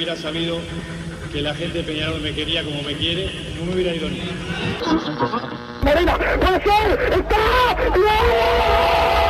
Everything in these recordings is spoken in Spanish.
hubiera sabido que la gente de Peñarol me quería como me quiere, no me hubiera ido ni. Morena, puede ser, está.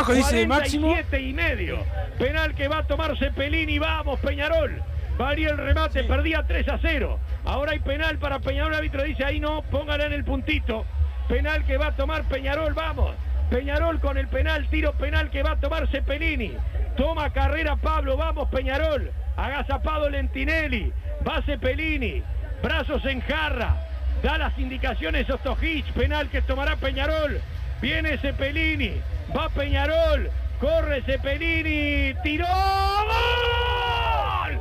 Abajo dice Máximo. 47 y medio. Penal que va a tomar Cepelini. Vamos, Peñarol. Varía el remate, perdía 3 a 0. Ahora hay penal para Peñarol. El árbitro dice ahí no, póngala en el puntito. Penal que va a tomar Peñarol, vamos. Peñarol con el penal, tiro penal que va a tomar Cepelini. Toma carrera Pablo, vamos Peñarol. Agazapado Lentinelli. Va Cepelini. Brazos en jarra. Da las indicaciones Ostojic. Penal que tomará Peñarol. Viene Cepelini. Va Peñarol. Corre Cepelini. Tiró. ¡Gol!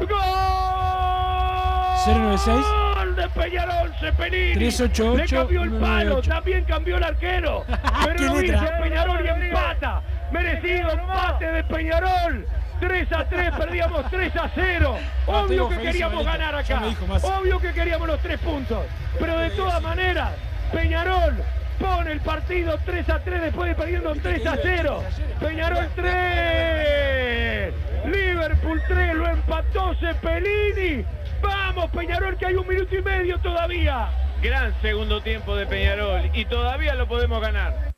¡Gol! ¡Gol! 096. Gol de Peñarol, Cepelini. 388, Le cambió el palo, 198. también cambió el arquero. Pero ¡Qué lo hizo Peñarol y empata. Merecido empate de Peñarol. 3 a 3, perdíamos 3 a 0. Ah, Obvio que queríamos ganar acá. Obvio que queríamos los tres puntos. Pero de todas maneras, Peñarol pone el partido 3 a 3 después de perdiendo 3 a 0. Peñarol 3. Liverpool 3, lo empató Cepelini. Vamos, Peñarol, que hay un minuto y medio todavía. Gran segundo tiempo de Peñarol y todavía lo podemos ganar.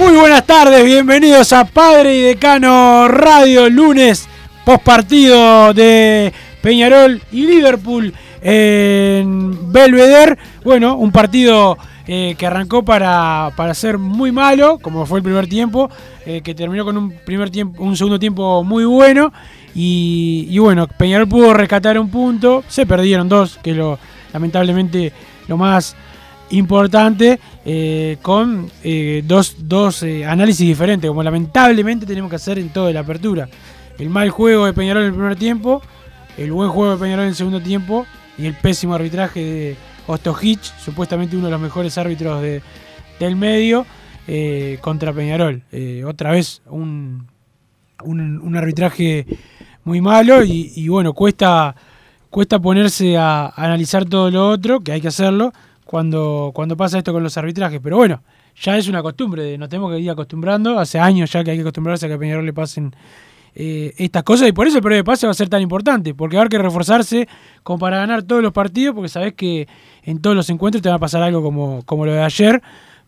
Muy buenas tardes, bienvenidos a Padre y Decano Radio, lunes post partido de Peñarol y Liverpool en Belvedere. Bueno, un partido eh, que arrancó para, para ser muy malo, como fue el primer tiempo, eh, que terminó con un primer tiempo, un segundo tiempo muy bueno. Y, y bueno, Peñarol pudo rescatar un punto, se perdieron dos, que lo lamentablemente lo más importante eh, con eh, dos, dos eh, análisis diferentes, como lamentablemente tenemos que hacer en toda la apertura. El mal juego de Peñarol en el primer tiempo, el buen juego de Peñarol en el segundo tiempo y el pésimo arbitraje de Ostojic, supuestamente uno de los mejores árbitros de- del medio, contra Peñarol. Otra vez un, un, un arbitraje muy malo y, bueno, cuesta, cuesta ponerse a analizar todo lo otro, que hay que hacerlo, cuando, cuando pasa esto con los arbitrajes. Pero bueno, ya es una costumbre, nos tenemos que ir acostumbrando, hace años ya que hay que acostumbrarse a que a Peñarol le pasen eh, estas cosas y por eso el periodo de pase va a ser tan importante, porque va a haber que reforzarse como para ganar todos los partidos, porque sabes que en todos los encuentros te va a pasar algo como, como lo de ayer.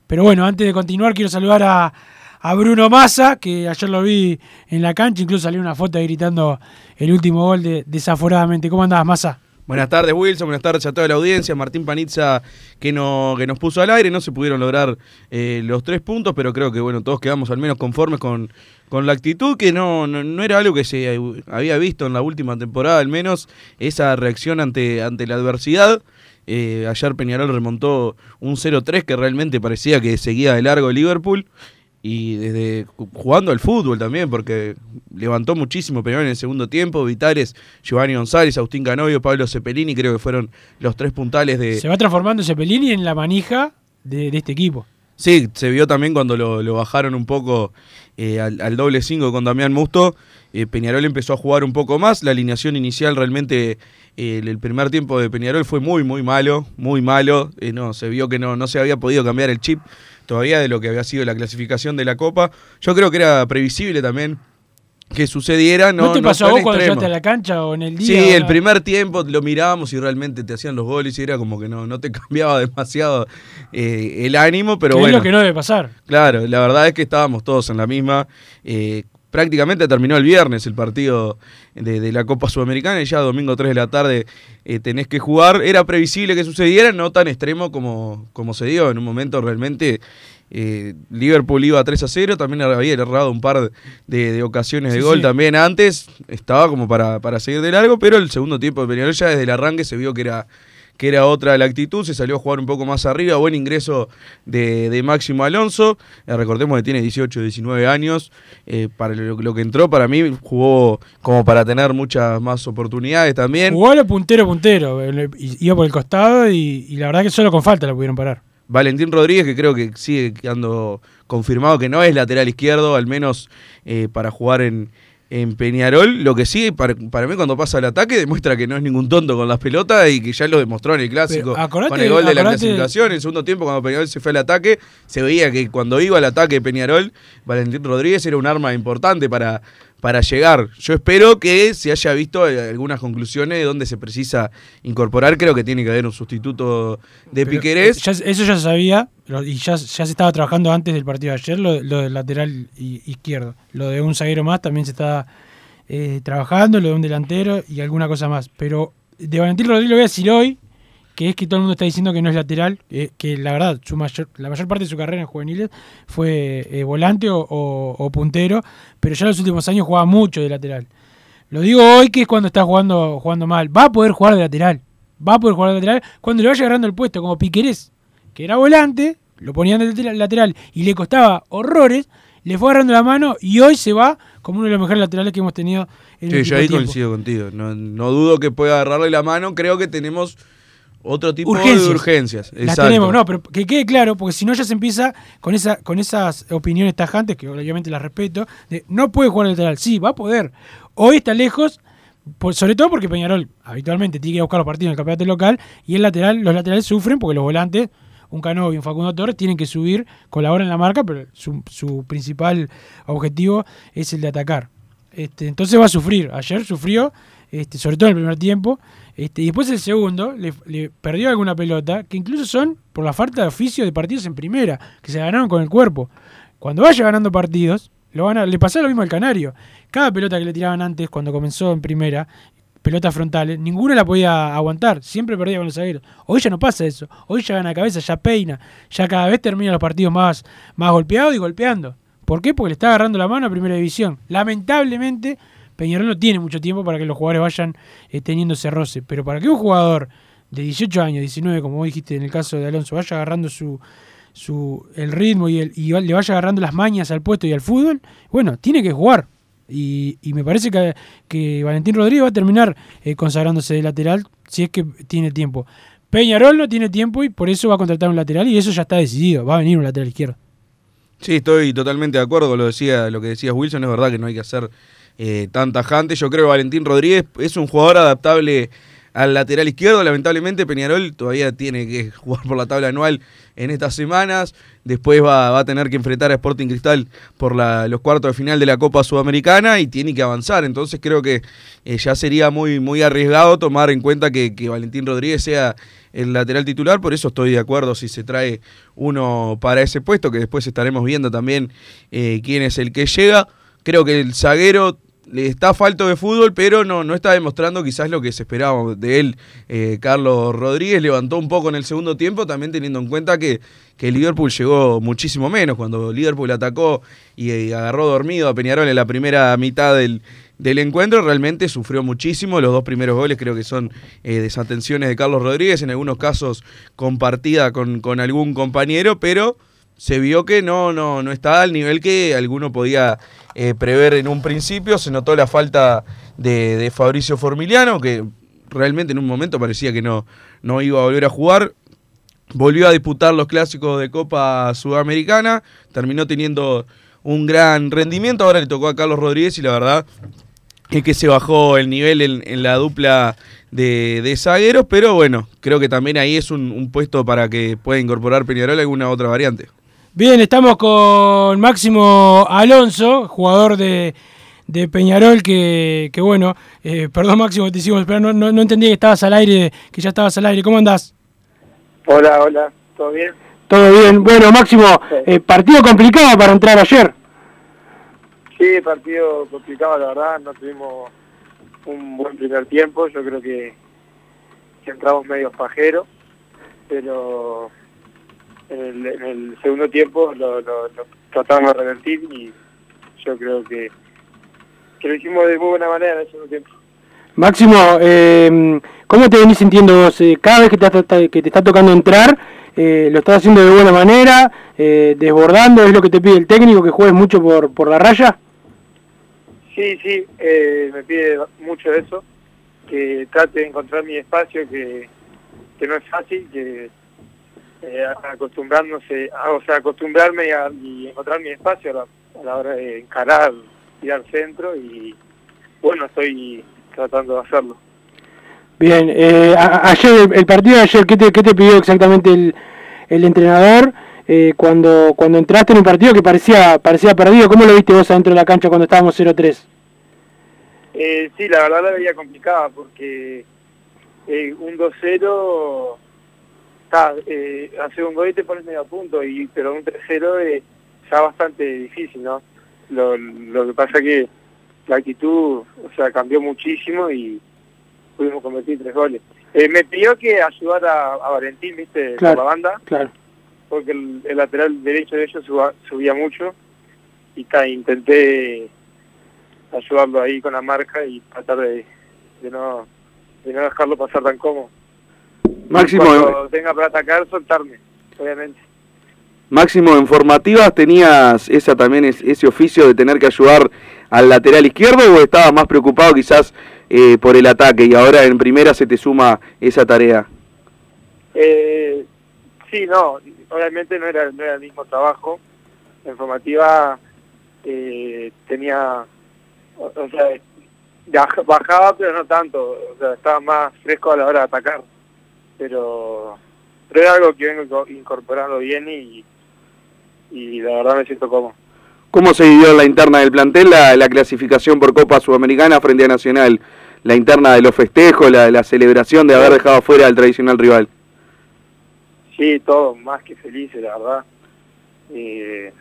Pero bueno, antes de continuar quiero saludar a, a Bruno Massa, que ayer lo vi en la cancha, incluso salió una foto gritando el último gol de, desaforadamente. ¿Cómo andás, Massa? Buenas tardes, Wilson. Buenas tardes a toda la audiencia. Martín Panizza que, no, que nos puso al aire. No se pudieron lograr eh, los tres puntos, pero creo que bueno, todos quedamos al menos conformes con, con la actitud, que no, no, no era algo que se había visto en la última temporada, al menos esa reacción ante, ante la adversidad. Eh, ayer Peñarol remontó un 0-3 que realmente parecía que seguía de largo Liverpool. Y desde jugando al fútbol también, porque levantó muchísimo Peñarol en el segundo tiempo. Vitales, Giovanni González, Agustín Canovio, Pablo Cepelini, creo que fueron los tres puntales de. Se va transformando Cepelini en la manija de, de este equipo. Sí, se vio también cuando lo, lo bajaron un poco eh, al, al doble 5 con Damián Musto. Eh, Peñarol empezó a jugar un poco más. La alineación inicial realmente, eh, el, el primer tiempo de Peñarol fue muy, muy malo, muy malo. Eh, no, se vio que no, no se había podido cambiar el chip todavía de lo que había sido la clasificación de la Copa. Yo creo que era previsible también que sucediera. No, ¿No te no pasó a vos cuando llegaste a la cancha o en el día? Sí, el primer tiempo lo mirábamos y realmente te hacían los goles y era como que no, no te cambiaba demasiado eh, el ánimo, pero bueno. es lo que no debe pasar. Claro, la verdad es que estábamos todos en la misma. eh, prácticamente terminó el viernes el partido de, de la Copa Sudamericana y ya domingo 3 de la tarde eh, tenés que jugar. Era previsible que sucediera, no tan extremo como, como se dio. En un momento realmente eh, Liverpool iba 3 a 0, también había errado un par de, de ocasiones de gol sí. también antes. Estaba como para, para seguir de largo, pero el segundo tiempo de Peñarol ya desde el arranque se vio que era que era otra la actitud, se salió a jugar un poco más arriba, buen ingreso de, de Máximo Alonso, Eh, recordemos que tiene 18, 19 años, eh, para lo, lo que entró para mí jugó como para tener muchas más oportunidades también. Jugó a lo puntero puntero, eh, iba por el costado y, y la verdad que solo con falta lo pudieron parar. Valentín Rodríguez, que creo que sigue quedando confirmado que no es lateral izquierdo, al menos eh, para jugar en, en Peñarol. Lo que sí, para, para mí, cuando pasa el ataque, demuestra que no es ningún tonto con las pelotas y que ya lo demostró en el clásico. Pero acordate- con el gol de la clasificación. En el segundo tiempo, cuando Peñarol se fue al ataque, se veía que cuando iba al ataque Peñarol, Valentín Rodríguez era un arma importante para, para llegar. Yo espero que se haya visto eh, algunas conclusiones de dónde se precisa incorporar. Creo que tiene que haber un sustituto de Pero, Piquerés. eh, ya- eso ya se sabía y ya, ya se estaba trabajando antes del partido de ayer, lo, lo del lateral izquierdo. Lo de un zaguero más también se estaba eh, trabajando, lo de un delantero y alguna cosa más. Pero de Valentín Rodríguez lo voy a decir hoy, que es que todo el mundo está diciendo que no es lateral, eh, que la verdad, su mayor, la mayor parte de su carrera en juveniles fue eh, volante o, o- o puntero, pero ya en los últimos años jugaba mucho de lateral. Lo digo hoy que es cuando está jugando, jugando mal. Va a poder jugar de lateral. Va a poder jugar de lateral cuando le vaya agarrando el puesto, como Piquerés, que era volante, lo ponían de lateral- lateral y le costaba horrores, le fue agarrando la mano y hoy se va como uno de los mejores laterales que hemos tenido en Sí, el yo último ahí tiempo. coincido contigo. No, no dudo que pueda agarrarle la mano. Creo que tenemos otro tipo Urgencias. de urgencias. Las tenemos, no, pero que quede claro, porque si no ya se empieza con esa con esas opiniones tajantes, que obviamente las respeto, de no puede jugar lateral. Sí, va a poder. Hoy está lejos, por- sobre todo porque Peñarol habitualmente tiene que ir a buscar los partidos en el campeonato local, y el lateral, los laterales sufren porque los volantes, un Cano y un Facundo Torres, tienen que subir, colaboran en la marca, pero su, su principal objetivo es el de atacar. Este, entonces va a sufrir. Ayer sufrió, este, sobre todo en el primer tiempo. Este, y después el segundo le, perdió alguna pelota, que incluso son por la falta de oficio de partidos en primera, que se ganaron con el cuerpo. Cuando vaya ganando partidos, le pasó lo mismo al Canario. Cada pelota que le tiraban antes, cuando comenzó en primera, pelotas frontales, ninguna la podía aguantar, siempre perdía con los zagueros. Hoy ya no pasa eso, hoy ya gana cabeza, ya peina, ya cada vez termina los partidos más, más golpeados y golpeando. ¿Por qué? Porque le está agarrando la mano a Primera División. Lamentablemente, Peñarol no tiene mucho tiempo para que los jugadores vayan eh, teniendo ese roce. Pero para que un jugador de 18 años, 19, como vos dijiste en el caso de Alonso, vaya agarrando su, su el ritmo y, le vaya agarrando las mañas al puesto y al fútbol, bueno, tiene que jugar. Y, y me parece que, que Valentín Rodríguez va a terminar eh, consagrándose de lateral si es que tiene tiempo. Peñarol no tiene tiempo y por eso va a contratar un lateral y eso ya está decidido. Va a venir un lateral izquierdo. Sí, estoy totalmente de acuerdo con lo, decía, lo que decías Wilson. Es verdad que no hay que hacer eh, tan tajante. Yo creo que Valentín Rodríguez es un jugador adaptable al lateral izquierdo. Lamentablemente Peñarol todavía tiene que jugar por la tabla anual en estas semanas. Después va, a tener que enfrentar a Sporting Cristal por los cuartos de final de la Copa Sudamericana y tiene que avanzar. Entonces creo que eh, ya sería muy, muy arriesgado tomar en cuenta que, que Valentín Rodríguez sea el lateral titular. Por eso estoy de acuerdo si se trae uno para ese puesto, que después estaremos viendo también eh, quién es el que llega. Creo que el zaguero le está falto de fútbol, pero no, no está demostrando quizás lo que se esperaba de él. Eh, Carlos Rodríguez levantó un poco en el segundo tiempo, también teniendo en cuenta que, que Liverpool llegó muchísimo menos. Cuando Liverpool atacó y, eh, agarró dormido a Peñarol en la primera mitad del, del encuentro, realmente sufrió muchísimo. Los dos primeros goles creo que son eh, desatenciones de Carlos Rodríguez, en algunos casos compartida con, con algún compañero, pero se vio que no, no, no está al nivel que alguno podía eh, prever en un principio. Se notó la falta de, de Fabricio Formiliano, que realmente en un momento parecía que no, no iba a volver a jugar. Volvió a disputar los clásicos de Copa Sudamericana, terminó teniendo un gran rendimiento. Ahora le tocó a Carlos Rodríguez y la verdad es que se bajó el nivel en, en la dupla de, de zagueros, pero bueno, creo que también ahí es un, un puesto para que pueda incorporar Peñarol alguna otra variante. Bien, estamos con Máximo Alonso, jugador de, de Peñarol, que, que bueno, eh, perdón Máximo, te hicimos esperar, no, no, no entendí que estabas al aire, que ya estabas al aire. ¿Cómo andás? Hola, hola, ¿todo bien? Todo bien. Bueno, Máximo, eh, partido complicado para entrar ayer. Sí, partido complicado, la verdad, no tuvimos un buen primer tiempo, yo creo que, que entramos medio pajeros, pero en el, en el segundo tiempo lo, lo, lo tratamos de revertir y yo creo que, que lo hicimos de muy buena manera en el segundo tiempo. Máximo, eh, ¿cómo te venís sintiendo vos? Eh, cada vez que te, está- que te está tocando entrar, eh, lo estás haciendo de buena manera, eh, desbordando, es lo que te pide el técnico, que juegues mucho por, por la raya. Sí, sí, eh, me pide mucho eso, que trate de encontrar mi espacio, que, que no es fácil, que eh, acostumbrándose, a- o sea, acostumbrarme a- y encontrar mi espacio a la, a la hora de encarar, tirar centro y bueno, estoy tratando de hacerlo. Bien, eh, a- ayer, el, el partido de ayer, ¿qué te, qué te pidió exactamente el, el entrenador eh, cuando, cuando entraste en un partido que parecía, parecía perdido? ¿Cómo lo viste vos adentro de la cancha cuando estábamos 0-3? Eh, sí, la verdad la veía complicada porque eh, un 2-0, está, eh, hacer un gol y te pones medio a punto, y, pero un 3-0 es ya bastante difícil, ¿no? Lo, lo que pasa que la actitud, o sea, cambió muchísimo y pudimos convertir tres goles. Eh, me pidió que ayudara a Valentín, ¿viste? Claro. Por la banda, Claro. porque el, el lateral derecho de ellos suba- subía mucho y ta, intenté ayudarlo ahí con la marca y tratar de, de no de no dejarlo pasar tan cómodo. Máximo, Cuando tenga para atacar, soltarme, obviamente. Máximo, en formativas tenías esa también es- ese oficio de tener que ayudar al lateral izquierdo o estabas más preocupado quizás eh, por el ataque y ahora en primera se te suma esa tarea? Eh, sí, no, obviamente no era, no era el mismo trabajo. En formativa eh, tenía, o, o sea, baj- bajaba pero no tanto, o sea, estaba más fresco a la hora de atacar. Pero, pero es algo que vengo inco- incorporando bien y, y la verdad me siento cómodo. ¿Cómo se vivió en la interna del plantel la, la clasificación por Copa Sudamericana frente a Nacional? La interna de los festejos, la, la celebración de haber dejado fuera al tradicional rival. Sí, todo más que felices, la verdad. Eh,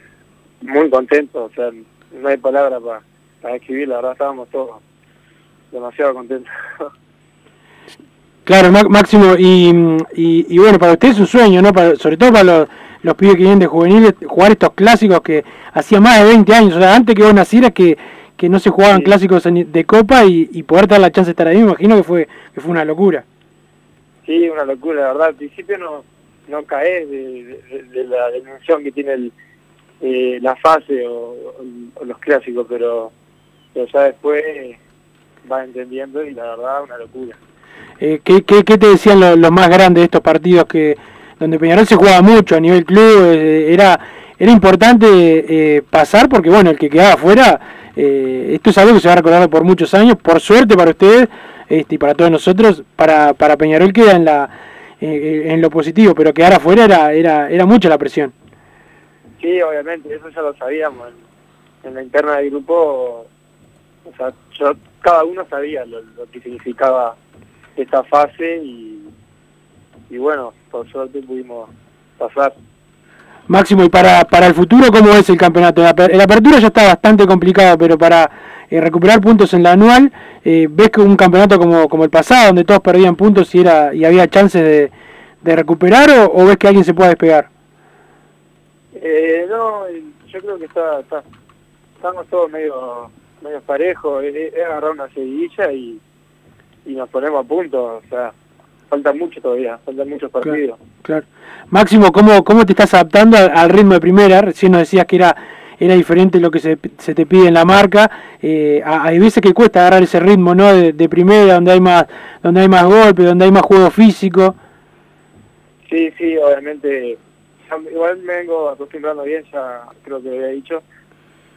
muy contento, o sea, no hay palabra para para describir, la verdad estábamos todos demasiado contentos. Claro, Má- Máximo, y, y, y bueno, para usted es un sueño, ¿no? Para- sobre todo para los, los pibes que vienen de juveniles, jugar estos clásicos que hacía más de 20 años, o sea, antes que vos nacieras, que, que no se jugaban Sí. clásicos de Copa y, y poder dar la chance de estar ahí, me imagino que fue, que fue una locura. Sí, una locura, la verdad. Al principio no, no caes de, de- de la dimensión que tiene el, eh, la fase o, o los clásicos, pero, pero ya después vas entendiendo y la verdad una locura. Eh, ¿qué, qué, te decían lo- los más grandes de estos partidos que donde Peñarol se jugaba mucho a nivel club? eh, era era importante eh, pasar porque, bueno, el que quedaba afuera, eh, esto es algo que se va a recordar por muchos años. Por suerte para ustedes este, y para todos nosotros, para, para Peñarol queda en, la, eh, en lo positivo, pero quedar afuera era, era, era mucha la presión. Sí, obviamente, eso ya lo sabíamos. En, la interna del grupo, o sea, yo, cada uno sabía lo que significaba esta fase y, y bueno, por suerte pudimos pasar. Máximo, y para, para el futuro, ¿cómo es el campeonato? La, aper- la apertura ya está bastante complicada, pero para eh, recuperar puntos en la anual, eh, ¿ves que un campeonato como, como el pasado, donde todos perdían puntos y era y había chances de, de recuperar, o, o ves que alguien se pueda despegar? Eh, no, yo creo que está, está estamos todos medio medio parejos, es agarrar una seguidilla y, y nos ponemos a punto, o sea, falta mucho todavía, faltan muchos partidos. Claro. Máximo, ¿cómo, cómo te estás adaptando al, al ritmo de primera? Recién nos decías que era era diferente lo que se, se te pide en la marca. Eh, hay veces que cuesta agarrar ese ritmo, ¿no? De, de primera, donde hay más donde hay más golpes, donde hay más juego físico. Sí, sí, obviamente, igual me vengo acostumbrando bien, ya creo que había dicho.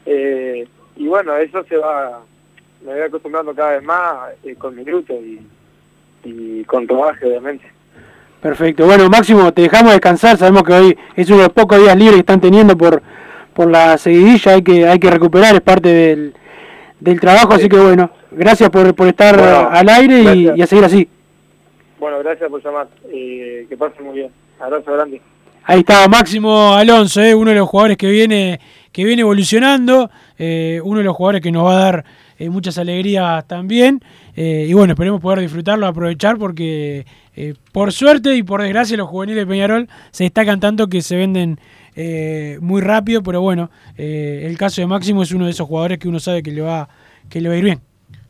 Eh, y bueno, eso se va, me voy acostumbrando cada vez más eh, con minutos y, y con rodaje, obviamente. Perfecto. Bueno, Máximo, te dejamos descansar. Sabemos que hoy es uno de los pocos días libres que están teniendo por, por la seguidilla. Hay que, hay que recuperar, es parte del, del trabajo. Así que bueno, gracias por, por estar Bueno, al aire y, a seguir así. Bueno, gracias por llamar. Eh, que pasen muy bien. Abrazo grande. Ahí está Máximo Alonso, eh, uno de los jugadores que viene, que viene evolucionando, eh, uno de los jugadores que nos va a dar eh, muchas alegrías también. eh, y bueno, esperemos poder disfrutarlo, aprovechar, porque eh, por suerte y por desgracia los juveniles de Peñarol se destacan tanto que se venden muy rápido, pero bueno, el caso de Máximo es uno de esos jugadores que uno sabe que le va, que le va a ir bien.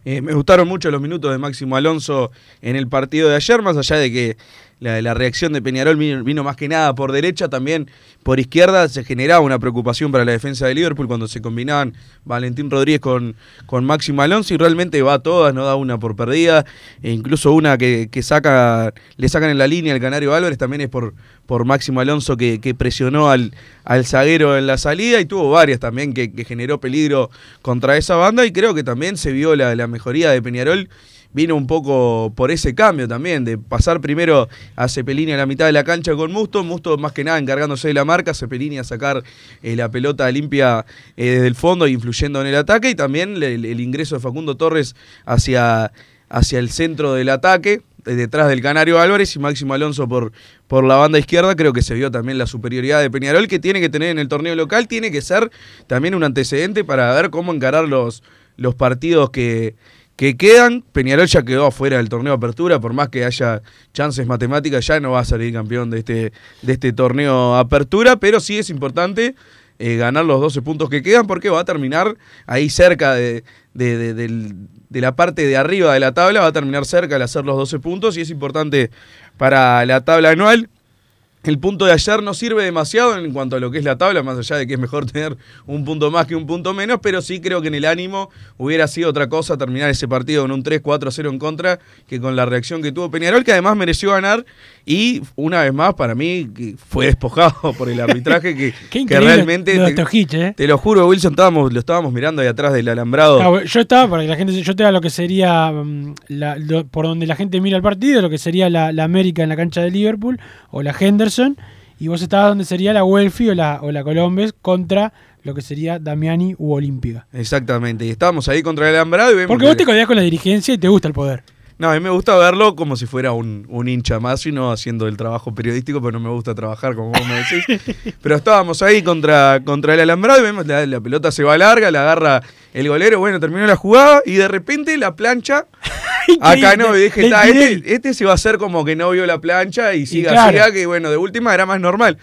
Me gustaron mucho los minutos de Máximo Alonso en el partido de ayer, más allá de que la, la reacción de Peñarol vino, más que nada por derecha, también por izquierda. Se generaba una preocupación para la defensa de Liverpool cuando se combinaban Valentín Rodríguez con, con Máximo Alonso y realmente va a todas, no da una por perdida, e incluso una que, que saca, le sacan en la línea al Canario Álvarez también es por, por Máximo Alonso que, que presionó al, al zaguero en la salida y tuvo varias también que, que generó peligro contra esa banda. Y creo que también se vio la, la mejoría de Peñarol vino un poco por ese cambio también, de pasar primero a Cepelini a la mitad de la cancha con Musto, Musto más que nada encargándose de la marca, Cepelini a sacar eh, la pelota limpia eh, desde el fondo, influyendo en el ataque, y también el, el ingreso de Facundo Torres hacia, hacia el centro del ataque, eh, detrás del Canario Álvarez y Máximo Alonso por, por la banda izquierda, creo que se vio también la superioridad de Peñarol que tiene que tener en el torneo local, tiene que ser también un antecedente para ver cómo encarar los, los partidos que, que quedan. Peñarol ya quedó afuera del torneo Apertura, por más que haya chances matemáticas, ya no va a salir campeón de este, de este torneo Apertura, pero sí es importante eh, ganar los 12 puntos que quedan porque va a terminar ahí cerca de, de- de- la parte de arriba de la tabla, va a terminar cerca al hacer los 12 puntos y es importante para la tabla anual. El punto de ayer no sirve demasiado en cuanto a lo que es la tabla, más allá de que es mejor tener un punto más que un punto menos, pero sí creo que en el ánimo hubiera sido otra cosa terminar ese partido con un 3-4-0 en contra que con la reacción que tuvo Peñarol, que además mereció ganar y una vez más para mí fue despojado por el arbitraje que, Qué que increíble realmente... lo te, eh. te lo juro, Wilson, estábamos, lo estábamos mirando ahí atrás del alambrado. Ah, yo estaba, para que la gente, yo estaba lo que sería, mm, la- lo- por donde la gente mira el partido, lo que sería la, la América en la cancha de Liverpool, o la Henderson, y vos estabas donde sería la Welfi o la, o la Colombes contra lo que sería Damiani u Olímpica. Exactamente, y estábamos ahí contra el alambrado y vemos Porque que- vos te codeás con la dirigencia y te gusta el poder. No, a mí me gusta verlo como si fuera un, un hincha más y no haciendo el trabajo periodístico, pero no me gusta trabajar como vos me decís. pero estábamos ahí contra, contra el alambrado y vemos la, la pelota se va larga, la agarra el golero, bueno, terminó la jugada y de repente la plancha. Acá no, y dije, este, este se va a hacer como que no vio la plancha y siga, claro. siga, que bueno, de última era más normal.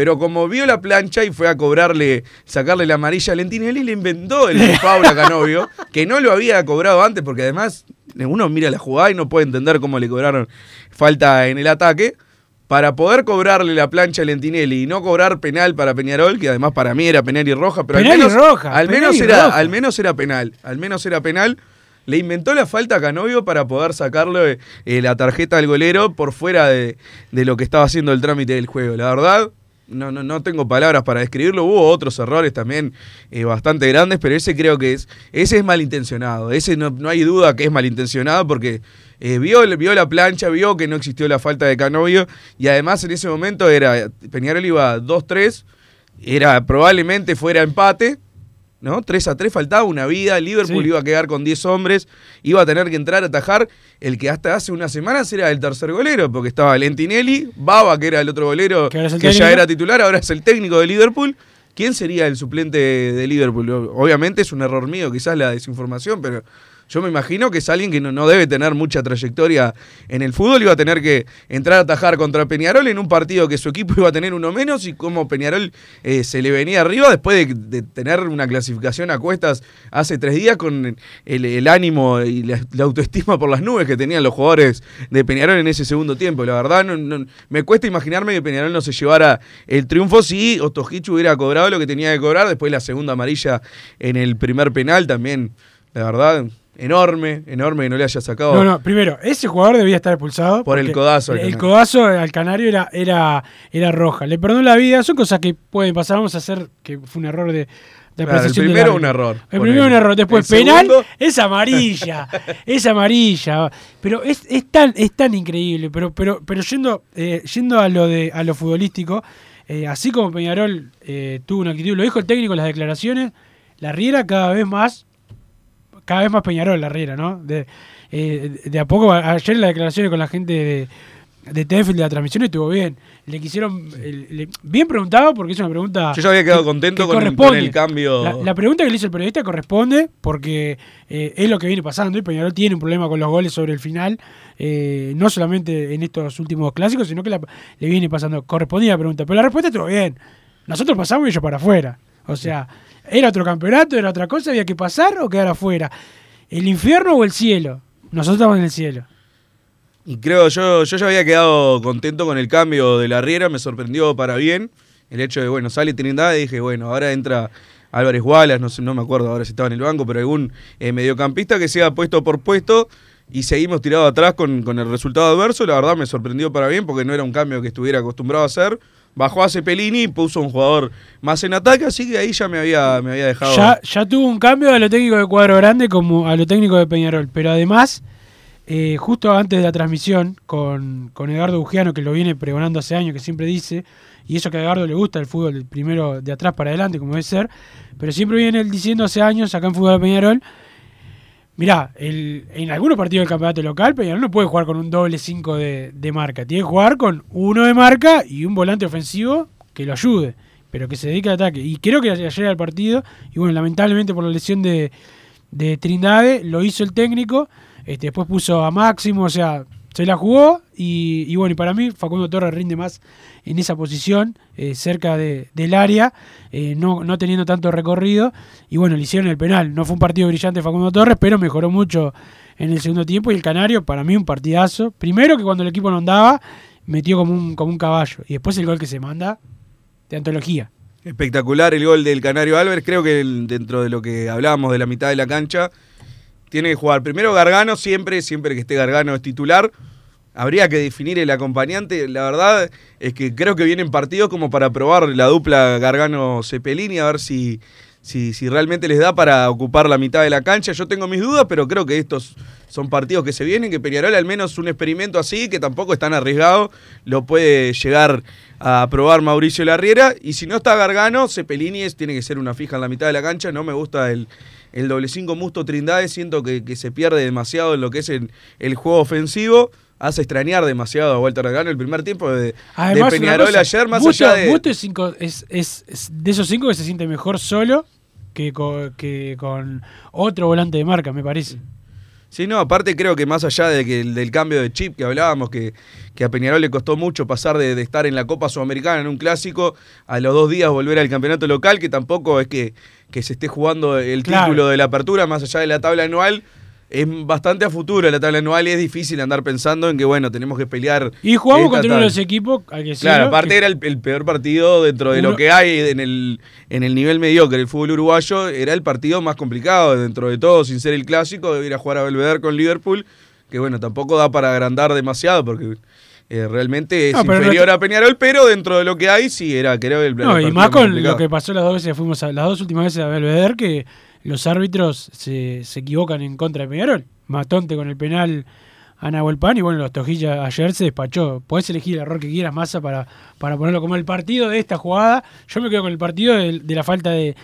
Pero como vio la plancha y fue a cobrarle, sacarle la amarilla a Lentinelli, le inventó el foul a Canovio, que no lo había cobrado antes, porque además uno mira la jugada y no puede entender cómo le cobraron falta en el ataque. Para poder cobrarle la plancha a Lentinelli y no cobrar penal para Peñarol, que además para mí era penal y roja, pero Penal al y menos, roja, al menos y era, roja. al menos era penal, al menos era penal. Le inventó la falta a Canovio para poder sacarle eh, la tarjeta al golero por fuera de, de lo que estaba haciendo el trámite del juego. La verdad, no, no, no tengo palabras para describirlo. Hubo otros errores también eh, bastante grandes, pero ese creo que es, ese es malintencionado. Ese no, no hay duda que es malintencionado porque eh, vio, vio la plancha, vio que no existió la falta de Canovio y además en ese momento era Peñarol iba 2-3, era probablemente fuera empate. ¿No? 3 a 3 faltaba una vida, Liverpool Sí. iba a quedar con 10 hombres, iba a tener que entrar a atajar el que hasta hace unas semanas era el tercer golero, porque estaba Lentinelli, Baba, que era el otro golero Que ya era titular, ahora es el técnico de Liverpool. ¿Quién sería el suplente de Liverpool? Obviamente es un error mío, quizás la desinformación, pero yo me imagino que es alguien que no, no debe tener mucha trayectoria en el fútbol. Iba a tener que entrar a atajar contra Peñarol en un partido que su equipo iba a tener uno menos y como Peñarol eh, se le venía arriba después de, de tener una clasificación a cuestas hace tres días con el, ánimo y la, autoestima por las nubes que tenían los jugadores de Peñarol en ese segundo tiempo. La verdad, no- no- me cuesta imaginarme que Peñarol no se llevara el triunfo si Ostojic hubiera cobrado lo que tenía que cobrar. Después la segunda amarilla en el primer penal también, la verdad, enorme, enorme que no le haya sacado. No, no, primero, ese jugador debía estar expulsado. Por el codazo El, codazo al Canario era, era, era roja. Le perdonó la vida, son cosas que pueden pasar. Vamos a hacer que fue un error de, de Claro, el primero un error, El primero un error. Después penal, segundo- es amarilla. es amarilla. Pero es, es tan, es tan increíble. Pero, pero, pero yendo, eh, yendo a lo de a lo futbolístico, eh, así como Peñarol eh, tuvo una actitud, lo dijo el técnico en las declaraciones, la Riera cada vez más, cada vez más Peñarol la Riera, ¿no? De, eh, de a poco, ayer las declaraciones con la gente de, de Tenfield de la transmisión estuvo bien. Le quisieron, le- bien preguntado porque es una pregunta... Yo ya había quedado que- contento que con, el cambio. La, la pregunta que le hizo el periodista corresponde porque eh, es lo que viene pasando y Peñarol tiene un problema con los goles sobre el final, eh, no solamente en estos últimos clásicos, sino que la- le viene pasando. Correspondía la pregunta, pero la respuesta estuvo bien. Nosotros pasamos y ellos para afuera. O sea, era otro campeonato, era otra cosa, había que pasar o quedar afuera. ¿El infierno o el cielo? Nosotros estamos en el cielo. Y creo, yo, yo ya había quedado contento con el cambio de la Riera, me sorprendió para bien. El hecho de, bueno, sale Trindade y dije, bueno, ahora entra Álvarez Wallace, no sé, no me acuerdo ahora si estaba en el banco, pero algún eh, mediocampista que sea puesto por puesto y seguimos tirado atrás con, con el resultado adverso. La verdad me sorprendió para bien porque no era un cambio que estuviera acostumbrado a hacer. Bajó a Cepelini y puso un jugador más en ataque, así que ahí ya me había, me había dejado. Ya, ya tuvo un cambio a lo técnico de Cuadro Grande como a lo técnico de Peñarol, pero además, eh, justo antes de la transmisión con, con Edgardo Bugiano, que lo viene pregonando hace años, que siempre dice, y eso que a Edgardo le gusta el fútbol primero de atrás para adelante, como debe ser, pero siempre viene él diciendo hace años acá en Fútbol de Peñarol, mirá, el, en algunos partidos del campeonato local, Peñarol no puede jugar con un doble 5 de, marca, tiene que jugar con uno de marca y un volante ofensivo que lo ayude, pero que se dedique al ataque. Y creo que ayer el partido, y bueno, lamentablemente por la lesión de, de Trindade, lo hizo el técnico, este, después puso a Máximo, o sea, se la jugó, y, y bueno, y para mí Facundo Torres rinde más en esa posición, eh, cerca de- del área, eh, no, no teniendo tanto recorrido, y bueno, le hicieron el penal. No fue un partido brillante Facundo Torres, pero mejoró mucho en el segundo tiempo, y el Canario, para mí, un partidazo. Primero que cuando el equipo no andaba, metió como un, como un caballo, y después el gol que se manda, de antología. Espectacular el gol del Canario Álvarez. Creo que dentro de lo que hablábamos de la mitad de la cancha, tiene que jugar primero Gargano, siempre, siempre que esté Gargano es titular. Habría que definir el acompañante. La verdad es que creo que vienen partidos como para probar la dupla Gargano-Cepelini, a ver si, si, si realmente les da para ocupar la mitad de la cancha. Yo tengo mis dudas, pero creo que estos son partidos que se vienen, que Peñarol al menos un experimento así, que tampoco es tan arriesgado, lo puede llegar a probar Mauricio Larriera. Y si no está Gargano, Cepelini es- tiene que ser una fija en la mitad de la cancha. No me gusta el, el doble 5 Musto Trindade, siento que, que se pierde demasiado en lo que es el, el juego ofensivo. Hace extrañar demasiado a Walter Gargano el primer tiempo de, de Además, Peñarol cosa, ayer, más Busto- allá de... Busto es, cinco- es- es- es de esos cinco que se siente mejor solo que co- que con otro volante de marca, me parece. Sí, no, aparte creo que más allá de que el- del cambio de chip que hablábamos, que, que a Peñarol le costó mucho pasar de, de estar en la Copa Sudamericana en un clásico a los dos días volver al campeonato local, que tampoco es que, que se esté jugando el Claro. título de la apertura, más allá de la tabla anual, es bastante a futuro la tabla anual y es difícil andar pensando en que, bueno, tenemos que pelear. Y jugamos contra uno de los equipos, hay que Claro, aparte que- era el, el peor partido dentro de Uno- lo que hay en el, en el nivel mediocre. El fútbol uruguayo era el partido más complicado dentro de todo, sin ser el clásico, de ir a jugar a Belvedere con Liverpool, que bueno, tampoco da para agrandar demasiado porque eh, realmente es No, inferior no- a Peñarol, pero dentro de lo que hay sí era, creo, el, el No, y más con complicado. lo que pasó las dos veces fuimos a, las dos últimas veces a Belvedere, que los árbitros se, se equivocan en contra de Peñarol. Matonte con el penal a Nahuel Pan y bueno, los Tojillas ayer se despachó. Podés elegir el error que quieras, Massa, para, para ponerlo como el partido de esta jugada. Yo me quedo con el partido de, de la falta de,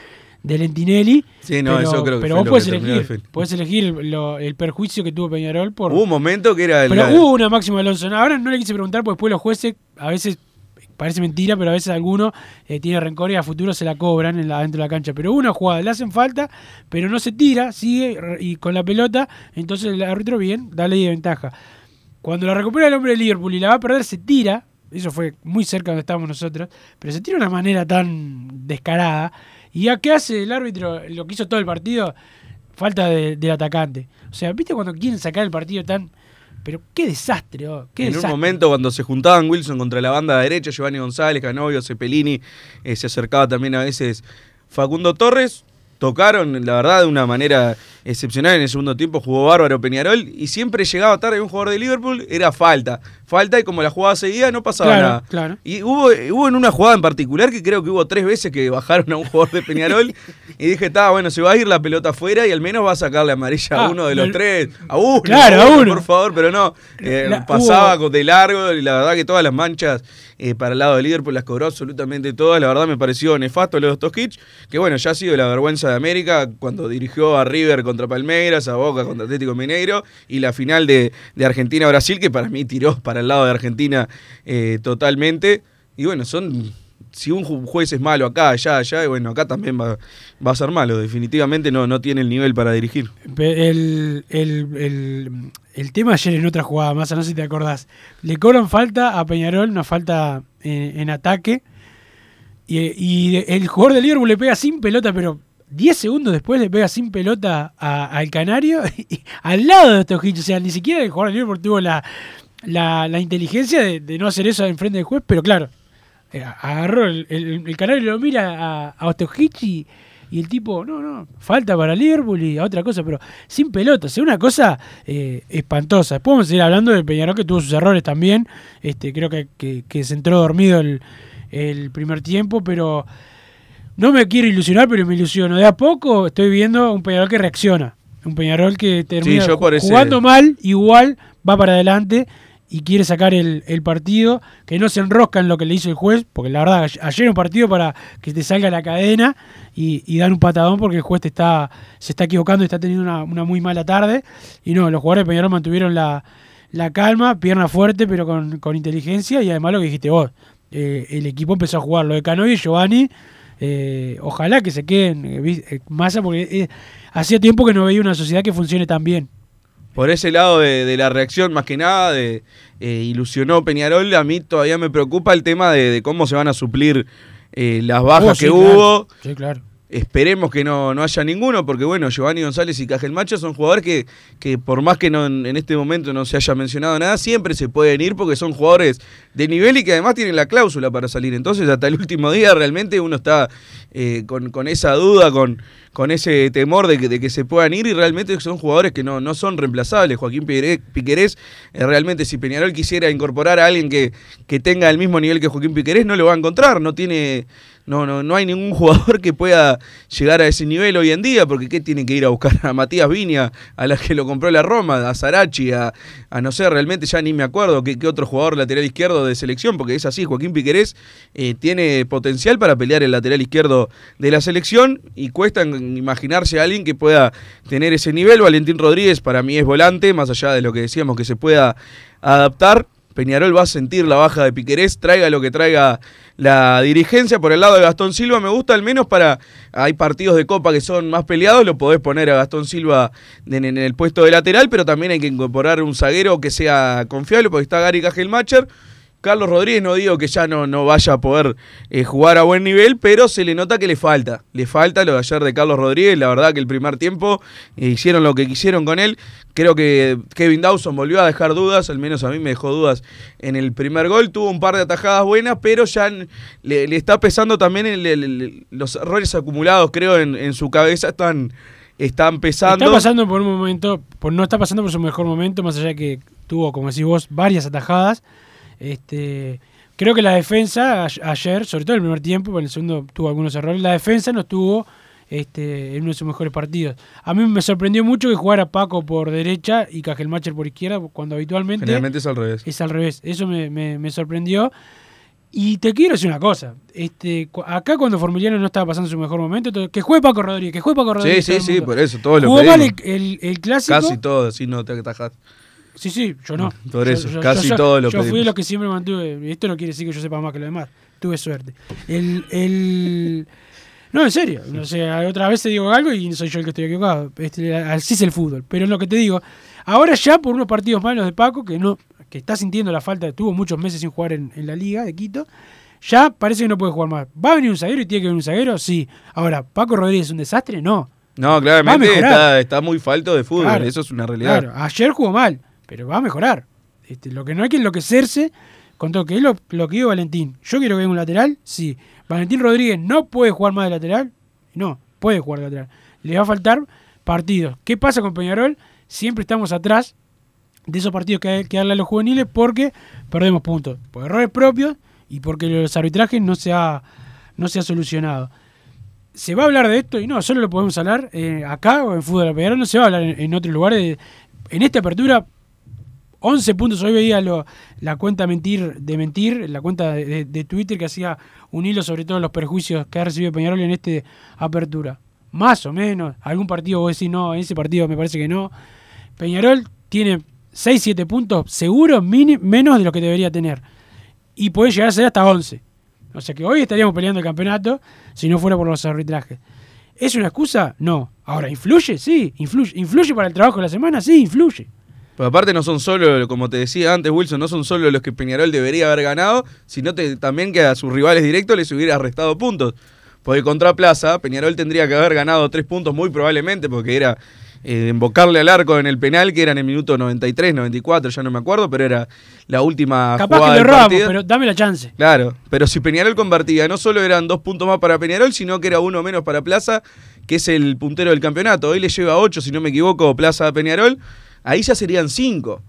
de Lentinelli. Sí, no, pero, eso creo que pero vos podés elegir, podés elegir el, lo- el perjuicio que tuvo Peñarol por... Hubo un momento que era el... Pero hubo una máxima Alonso. Ahora no le quise preguntar porque después los jueces, a veces parece mentira, pero a veces alguno eh, tiene rencor y a futuro se la cobran en la, dentro de la cancha. Pero una jugada, le hacen falta, pero no se tira, sigue y con la pelota, entonces el árbitro bien, da ley de ventaja. Cuando la recupera el hombre de Liverpool y la va a perder, se tira. Eso fue muy cerca donde estábamos nosotros, pero se tira de una manera tan descarada. ¿Y a qué hace el árbitro? Lo que hizo todo el partido, falta de- del atacante. O sea, ¿viste cuando quieren sacar el partido tan... Pero qué desastre, oh, qué en desastre. un momento cuando se juntaban Wilson contra la banda derecha, Giovanni González, Canovio, Cepelini, eh, se acercaba también a veces Facundo Torres, tocaron, la verdad, de una manera excepcional en el segundo tiempo, jugó bárbaro Peñarol y siempre llegaba tarde un jugador de Liverpool, era falta. Falta y como la jugada seguía no pasaba Claro, nada. claro. Y hubo, hubo en una jugada en particular que creo que hubo tres veces que bajaron a un jugador de Peñarol y dije, está bueno, se va a ir la pelota afuera y al menos va a sacarle amarilla a Ah, uno de los el- tres. A uno, Claro, a uno. por favor, pero no. Eh, La- pasaba hubo- de largo y la verdad que todas las manchas eh, para el lado de Liverpool las cobró absolutamente todas. La verdad me pareció nefasto lo de Stojic, que bueno, ya ha sido la vergüenza de América cuando dirigió a River contra Palmeiras, a Boca contra Atlético Mineiro y la final de, de Argentina-Brasil, que para mí tiró para el lado de Argentina eh, totalmente. Y bueno, son... Si un ju- juez es malo acá, allá, allá, bueno, acá también va, va a ser malo. Definitivamente no, no tiene el nivel para dirigir. El, el, el, tema ayer en otra jugada, más no sé si te acordás. Le cobran falta a Peñarol, una falta en, en ataque. Y, y el jugador de Liverpool le pega sin pelota, pero 10 segundos después le pega sin pelota al Canario, y al lado de estos O sea, ni siquiera el jugador de Liverpool tuvo la, la, inteligencia de, no hacer eso enfrente del juez, pero claro, eh, agarró el, el, Canario lo mira a, a y, y el tipo, no, no, falta para Liverpool y a otra cosa, pero sin pelota, o sea, una cosa eh, espantosa. Después vamos a seguir hablando de Peñarol que tuvo sus errores también, este creo que, que, que se entró dormido el, el primer tiempo, pero no me quiero ilusionar, pero me ilusiono. De a poco estoy viendo un Peñarol que reacciona, un Peñarol que termina ese- jugando mal, igual va para adelante y quiere sacar el, el partido, que no se enrosca en lo que le hizo el juez, porque la verdad, ayer un partido para que te salga la cadena y, y dar un patadón porque el juez te está, se está equivocando y está teniendo una, una muy mala tarde. Y no, los jugadores de Peñarol mantuvieron la, la calma, pierna fuerte, pero con, con inteligencia y además lo que dijiste vos, eh, el equipo empezó a jugar, lo de Canoy y Giovanni. Eh, ojalá que se queden eh, eh, masa porque eh, hacía tiempo que no veía una sociedad que funcione tan bien. Por ese lado de, de la reacción, más que nada, de ilusionó Peñarol, a mí todavía me preocupa el tema de, de cómo se van a suplir eh, las bajas Oh, sí, que claro. hubo. Sí, claro. Esperemos que no, no haya ninguno, porque bueno, Giovanni González y Cajel Macho son jugadores que, que por más que no, en este momento no se haya mencionado nada, siempre se pueden ir porque son jugadores de nivel y que además tienen la cláusula para salir. Entonces hasta el último día realmente uno está eh, con, con esa duda, con, con ese temor de que, de que se puedan ir y realmente son jugadores que no, no son reemplazables. Joaquín Piquerés, eh, realmente si Peñarol quisiera incorporar a alguien que, que tenga el mismo nivel que Joaquín Piquerés, no lo va a encontrar, no tiene... No, no, no hay ningún jugador que pueda llegar a ese nivel hoy en día, porque ¿qué tiene que ir a buscar a Matías Viña, a la que lo compró la Roma, a Sarachi, a, a no sé, realmente ya ni me acuerdo qué, otro jugador lateral izquierdo de selección, porque es así, Joaquín Piquerés eh, tiene potencial para pelear el lateral izquierdo de la selección y cuesta imaginarse a alguien que pueda tener ese nivel. Valentín Rodríguez para mí es volante, más allá de lo que decíamos que se pueda adaptar. Peñarol va a sentir la baja de Piquerés, traiga lo que traiga la dirigencia. Por el lado de Gastón Silva me gusta al menos para... Hay partidos de Copa que son más peleados, lo podés poner a Gastón Silva en, el puesto de lateral, pero también hay que incorporar un zaguero que sea confiable, porque está Gary Cajelmacher. Carlos Rodríguez no digo que ya no, no vaya a poder eh, jugar a buen nivel, pero se le nota que le falta. Le falta lo de ayer de Carlos Rodríguez. La verdad que el primer tiempo eh, hicieron lo que quisieron con él. Creo que Kevin Dawson volvió a dejar dudas, al menos a mí me dejó dudas en el primer gol. Tuvo un par de atajadas buenas, pero ya le, está pesando también los errores acumulados, creo, en, su cabeza. Están, están pesando. Está pasando por un momento, por, no está pasando por su mejor momento, más allá de que tuvo, como decís vos, varias atajadas. Este, creo que la defensa ayer, sobre todo en el primer tiempo, en el segundo tuvo algunos errores, la defensa no estuvo este, en uno de sus mejores partidos. A mí me sorprendió mucho que jugara Paco por derecha y Cajelmacher por izquierda, cuando habitualmente Generalmente es al revés. es al revés. Eso me, me- me sorprendió. Y te quiero decir una cosa. Este, acá cuando Formiliano no estaba pasando su mejor momento, to- que juegue Paco Rodríguez, que juegue Paco Sí, Rodríguez. sí, todo sí, mundo. por eso, todos lo Jugó mal el, pedimos. el- el clásico. Casi todo, si no te atajas. Sí, sí, yo no. Por eso, yo- casi yo- todo lo Yo fui de los que siempre mantuve. Esto no quiere decir que yo sepa más que los demás. Tuve suerte. El. el no, en serio. No sé, otra vez te digo algo y soy yo el que estoy equivocado. Este, así es el fútbol. Pero en lo que te digo, ahora ya por unos partidos malos de Paco, que no que está sintiendo la falta, tuvo muchos meses sin jugar en, en la liga de Quito, ya parece que no puede jugar más. ¿Va a venir un zaguero y tiene que venir un zaguero? Sí. Ahora, ¿Paco Rodríguez es un desastre? No. No, claramente está, está muy falto de fútbol, Claro, eso es una realidad. Claro, ayer jugó mal, pero va a mejorar. Este, lo que no hay que enloquecerse con todo, que es lo, lo que dijo Valentín. Yo quiero que venga un lateral, sí. Valentín Rodríguez no puede jugar más de lateral, no, puede jugar de lateral. Le va a faltar partidos. ¿Qué pasa con Peñarol? Siempre estamos atrás de esos partidos que hay darle a los juveniles porque perdemos puntos. Por errores propios y porque los arbitrajes no se ha, no se ha solucionado. Se va a hablar de esto y no, solo lo podemos hablar eh, acá o en fútbol Peñarol, no se va a hablar en, en otros lugares. de- en esta apertura 11 puntos. Hoy veía la cuenta mentir de mentir, la cuenta de Twitter que hacía un hilo sobre todos los perjuicios que ha recibido Peñarol en esta apertura. Más o menos. Algún partido vos decís, no, en ese partido me parece que no. Peñarol tiene 6, 7 puntos seguros, menos de lo que debería tener. Y puede llegar a ser hasta 11. O sea que hoy estaríamos peleando el campeonato si no fuera por los arbitrajes. ¿Es una excusa? No. Ahora, ¿influye? Sí, influye. ¿Influye para el trabajo de la semana? Sí, influye. Pero aparte no son solo, como te decía antes Wilson, no son solo los que Peñarol debería haber ganado, sino te- también que a sus rivales directos les hubiera restado puntos. Porque contra Plaza, Peñarol tendría que haber ganado tres puntos muy probablemente, porque era eh, embocarle al arco en el penal, que era en el minuto 93, 94, ya no me acuerdo, pero era la última Capaz jugada que lo partido. pero dame la chance. Claro, pero si Peñarol convertía, no solo eran dos puntos más para Peñarol, sino que era uno menos para Plaza, que es el puntero del campeonato. Hoy le lleva ocho, si no me equivoco, Plaza a Peñarol. Ahí ya serían cinco.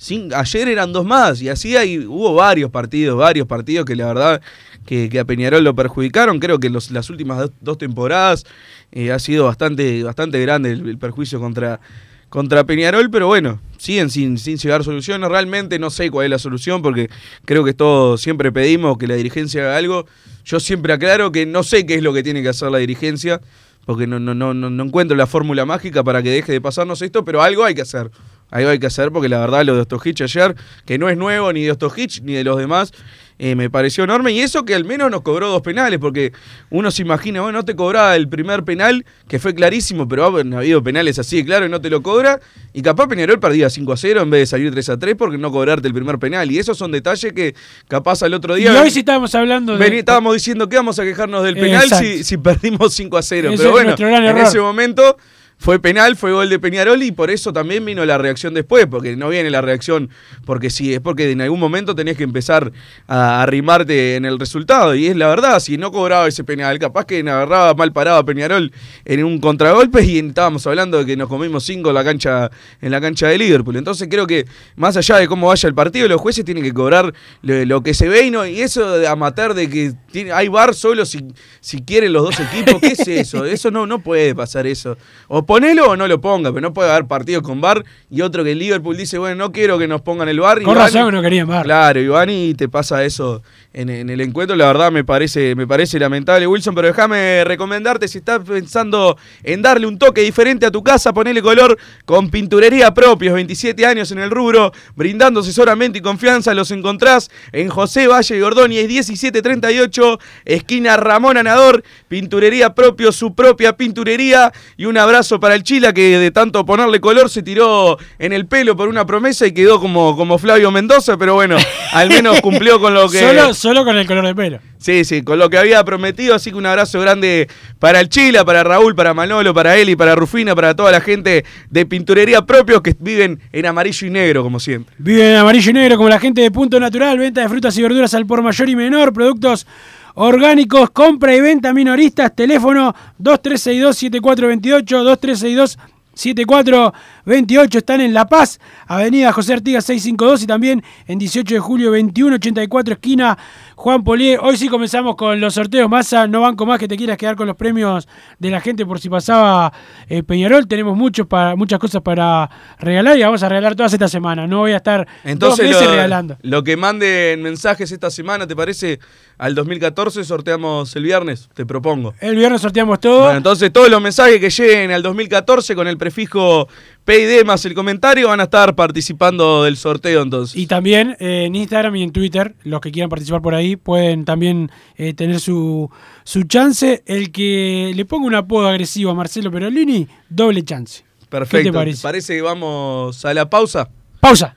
Cin- ayer eran dos más, y así hay, hubo varios partidos, varios partidos que la verdad que, que a Peñarol lo perjudicaron. Creo que los, las últimas dos, dos temporadas eh, ha sido bastante, bastante grande el, el perjuicio contra, contra Peñarol, pero bueno, siguen sin, sin llegar soluciones. Realmente no sé cuál es la solución, porque creo que todos siempre pedimos que la dirigencia haga algo. Yo siempre aclaro que no sé qué es lo que tiene que hacer la dirigencia, porque no, no, no, no, encuentro la fórmula mágica para que deje de pasarnos esto, pero algo hay que hacer. Algo hay que hacer porque la verdad lo de Ostojic ayer, que no es nuevo ni de Ostojic ni de los demás, eh, me pareció enorme. Y eso que al menos nos cobró dos penales, porque uno se imagina, bueno, no te cobraba el primer penal, que fue clarísimo, pero ha habido penales así de claro y no te lo cobra. Y capaz Peñarol perdía 5 a 0 en vez de salir 3 a 3 porque no cobrarte el primer penal. Y esos son detalles que capaz al otro Y día... hoy sí estábamos hablando de. Estábamos diciendo que vamos a quejarnos del penal si, si perdimos 5 a 0. Ese Pero bueno, en error. ese momento fue penal, fue gol de Peñarol y por eso también vino la reacción después, porque no viene la reacción porque sí, es porque en algún momento tenés que empezar a arrimarte en el resultado. Y es la verdad, si no cobraba ese penal, capaz que agarraba mal parado a Peñarol en un contragolpe y estábamos hablando de que nos comimos 5 en la cancha, en la cancha de Liverpool. Entonces creo que más allá de cómo vaya el partido, los jueces tienen que cobrar lo, que se ve y, no, y eso de amateur de que tiene, hay bar solo si, si quieren los dos equipos, ¿qué es eso? Eso no, no puede pasar eso. Ponelo o no lo ponga, pero no puede haber partidos con bar y otro que el Liverpool dice, bueno, no quiero que nos pongan el bar. Con razón que no querían bar. Claro, Iván, y te pasa eso en, el encuentro. La verdad me parece, me parece lamentable, Wilson, pero déjame recomendarte si estás pensando en darle un toque diferente a tu casa, ponele color con pinturería propios, 27 años en el rubro, brindando asesoramiento y confianza. Los encontrás en José Valle Gordóñez 1738, esquina Ramón Anador, pinturería propio, su propia pinturería. Y un abrazo para el Chila que de tanto ponerle color se tiró en el pelo por una promesa y quedó como, como Flavio Mendoza, pero bueno, al menos cumplió con lo que. Solo, solo con el color de pelo. Sí, sí, con lo que había prometido, así que un abrazo grande para el Chila, para Raúl, para Manolo, para Eli, para Rufina, para toda la gente de pinturería propios que viven en amarillo y negro, como siempre. Vive en amarillo y negro como la gente de Punto Natural, venta de frutas y verduras al por mayor y menor, productos orgánicos, compra y venta minoristas, teléfono 2362-7428, 2362-7428, están en La Paz, Avenida José Artigas 652 y también en 18 de julio 2184, esquina Juan Polié. Hoy sí comenzamos con los sorteos, Massa, no banco más que te quieras quedar con los premios de la gente por si pasaba eh, Peñarol, tenemos muchos para, muchas cosas para regalar y vamos a regalar todas esta semana, no voy a estar Entonces, dos meses lo, regalando. lo que manden mensajes esta semana, ¿te parece? Al 2014 sorteamos el viernes, te propongo. El viernes sorteamos todo. Bueno, entonces todos los mensajes que lleguen al 2014 con el prefijo PID más el comentario van a estar participando del sorteo entonces. Y también eh, en Instagram y en Twitter, los que quieran participar por ahí pueden también eh, tener su, su chance. El que le ponga un apodo agresivo a Marcelo Perolini, doble chance. Perfecto. ¿Qué te parece? que vamos a la pausa? Pausa.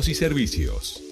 y servicios.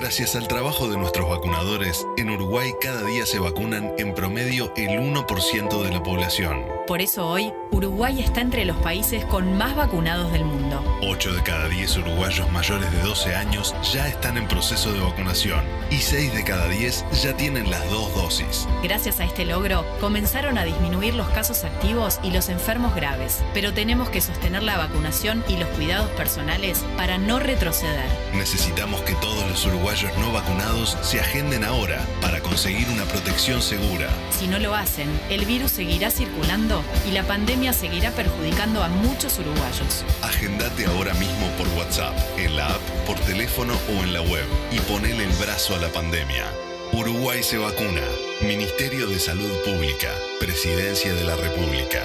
Gracias al trabajo de nuestros vacunadores, en Uruguay cada día se vacunan en promedio el 1% de la población. Por eso hoy, Uruguay está entre los países con más vacunados del mundo. 8 de cada 10 uruguayos mayores de 12 años ya están en proceso de vacunación y 6 de cada 10 ya tienen las dos dosis. Gracias a este logro, comenzaron a disminuir los casos activos y los enfermos graves, pero tenemos que sostener la vacunación y los cuidados personales para no retroceder. Necesitamos que todos los uruguayos no vacunados se agenden ahora para conseguir una protección segura. Si no lo hacen, el virus seguirá circulando y la pandemia seguirá perjudicando a muchos uruguayos. Agendate ahora mismo por WhatsApp, en la app, por teléfono o en la web y ponele el brazo a la pandemia. Uruguay se vacuna. Ministerio de Salud Pública. Presidencia de la República.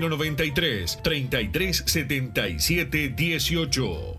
093 33 77 18.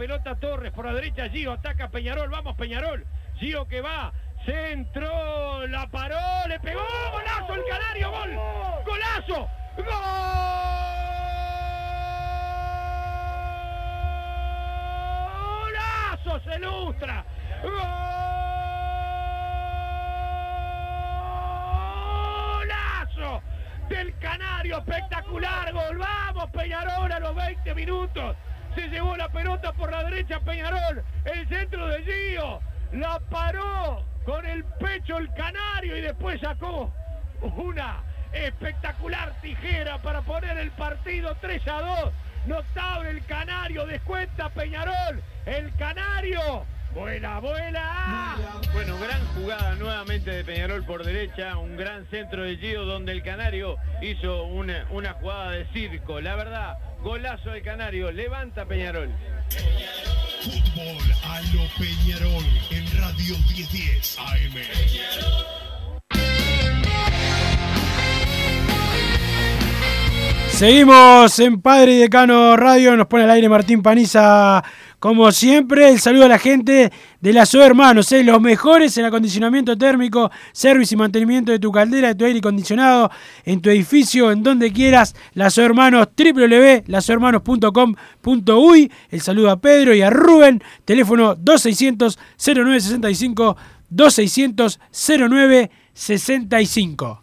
Pelota Torres por la derecha. Gio ataca Peñarol. Vamos, Peñarol. Gio que va. Centro. La paró. Le pegó. Golazo el Canario. Gol. Golazo. Golazo. Se ilustra. Golazo del Canario. Espectacular. Gol. Vamos, Peñarol a los 20 minutos. Se llevó la pelota por la derecha Peñarol. El centro de Gio. La paró con el pecho el canario y después sacó una espectacular tijera para poner el partido 3 a 2. Notable el canario, descuenta Peñarol. El canario. Vuela, vuela. Bueno, gran jugada nuevamente de Peñarol por derecha, un gran centro de Gio donde el Canario hizo una, una jugada de circo. La verdad, golazo del Canario, levanta Peñarol. Fútbol a lo Peñarol en Radio 1010 AM. Seguimos en Padre y Decano Radio, nos pone al aire Martín Paniza como siempre. El saludo a la gente de la Hermanos, ¿eh? los mejores en acondicionamiento térmico, servicio y mantenimiento de tu caldera, de tu aire acondicionado, en tu edificio, en donde quieras. La SO Hermanos, www.lasohermanos.com.uy. El saludo a Pedro y a Rubén, teléfono 2600 0965 2600 0965.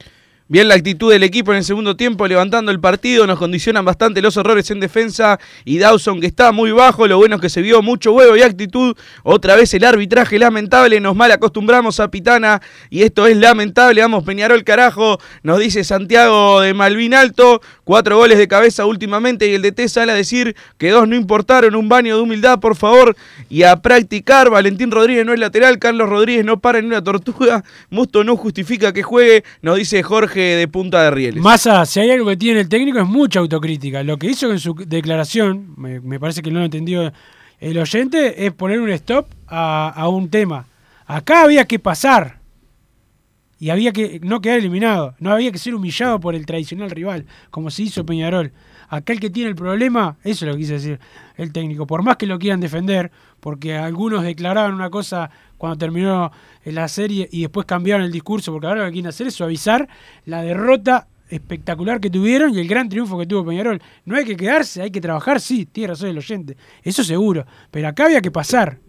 Bien la actitud del equipo en el segundo tiempo, levantando el partido, nos condicionan bastante los errores en defensa y Dawson que está muy bajo, lo bueno es que se vio mucho huevo y actitud, otra vez el arbitraje lamentable, nos mal acostumbramos a Pitana y esto es lamentable, vamos Peñarol carajo, nos dice Santiago de Malvin Alto, cuatro goles de cabeza últimamente y el DT sale a decir que dos no importaron, un baño de humildad por favor y a practicar, Valentín Rodríguez no es lateral, Carlos Rodríguez no para en una tortuga, Musto no justifica que juegue, nos dice Jorge de punta de rieles. Massa, si hay algo que tiene el técnico es mucha autocrítica. Lo que hizo en su declaración, me, parece que no lo entendió el oyente, es poner un stop a, a, un tema. Acá había que pasar y había que no quedar eliminado. No había que ser humillado por el tradicional rival, como se hizo Peñarol. Acá el que tiene el problema, eso es lo que quise decir el técnico, por más que lo quieran defender, porque algunos declaraban una cosa cuando terminó la serie y después cambiaron el discurso, porque ahora lo que quieren hacer es suavizar la derrota espectacular que tuvieron y el gran triunfo que tuvo Peñarol. No hay que quedarse, hay que trabajar, sí, tiene razón el oyente, eso seguro, pero acá había que pasar.